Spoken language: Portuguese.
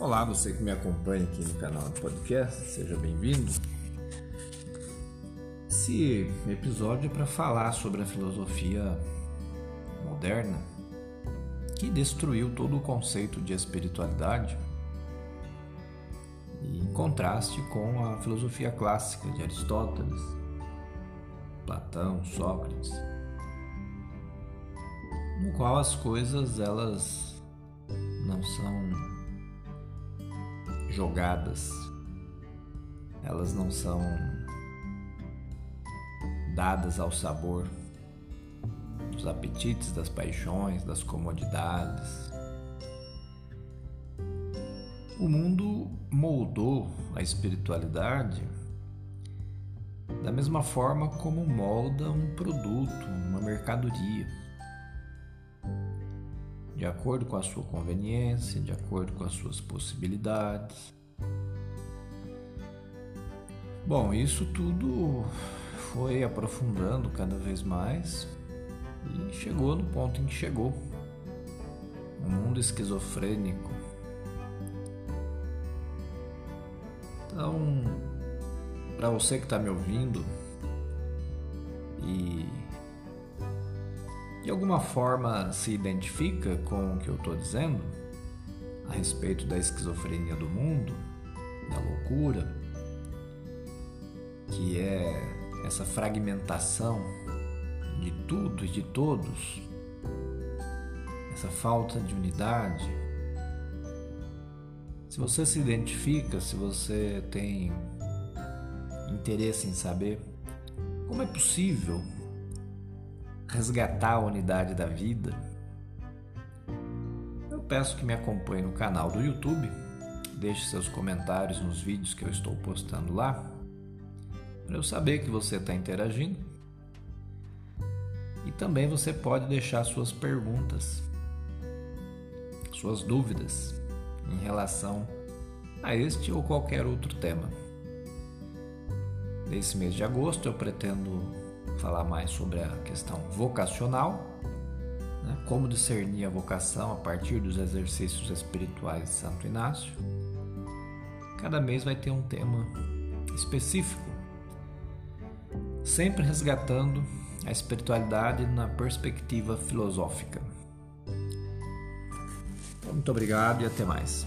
Olá, você que me acompanha aqui no canal do podcast, seja bem-vindo. Esse episódio é para falar sobre a filosofia moderna que destruiu todo o conceito de espiritualidade em contraste com a filosofia clássica de Aristóteles, Platão, Sócrates, no qual as coisas elas não são jogadas, elas não são dadas ao sabor dos apetites, das paixões, das comodidades. O mundo moldou a espiritualidade da mesma forma como molda um produto, uma mercadoria de acordo com a sua conveniência, de acordo com as suas possibilidades. Bom, isso tudo foi aprofundando cada vez mais e chegou no ponto em que chegou. Um mundo esquizofrênico. Então, para você que está me ouvindo e de alguma forma se identifica com o que eu estou dizendo? A respeito da esquizofrenia do mundo, da loucura, que é essa fragmentação de tudo e de todos, essa falta de unidade. Se você se identifica, se você tem interesse em saber como é possível resgatar a unidade da vida, eu peço que me acompanhe no canal do YouTube, deixe seus comentários nos vídeos que eu estou postando lá, para eu saber que você está interagindo. E também você pode deixar suas perguntas, suas dúvidas em relação a este ou qualquer outro tema. Nesse mês de agosto eu pretendo falar mais sobre a questão vocacional, né? como discernir a vocação a partir dos exercícios espirituais de Santo Inácio. Cada mês vai ter um tema específico, sempre resgatando a espiritualidade na perspectiva filosófica. Então, muito obrigado e até mais.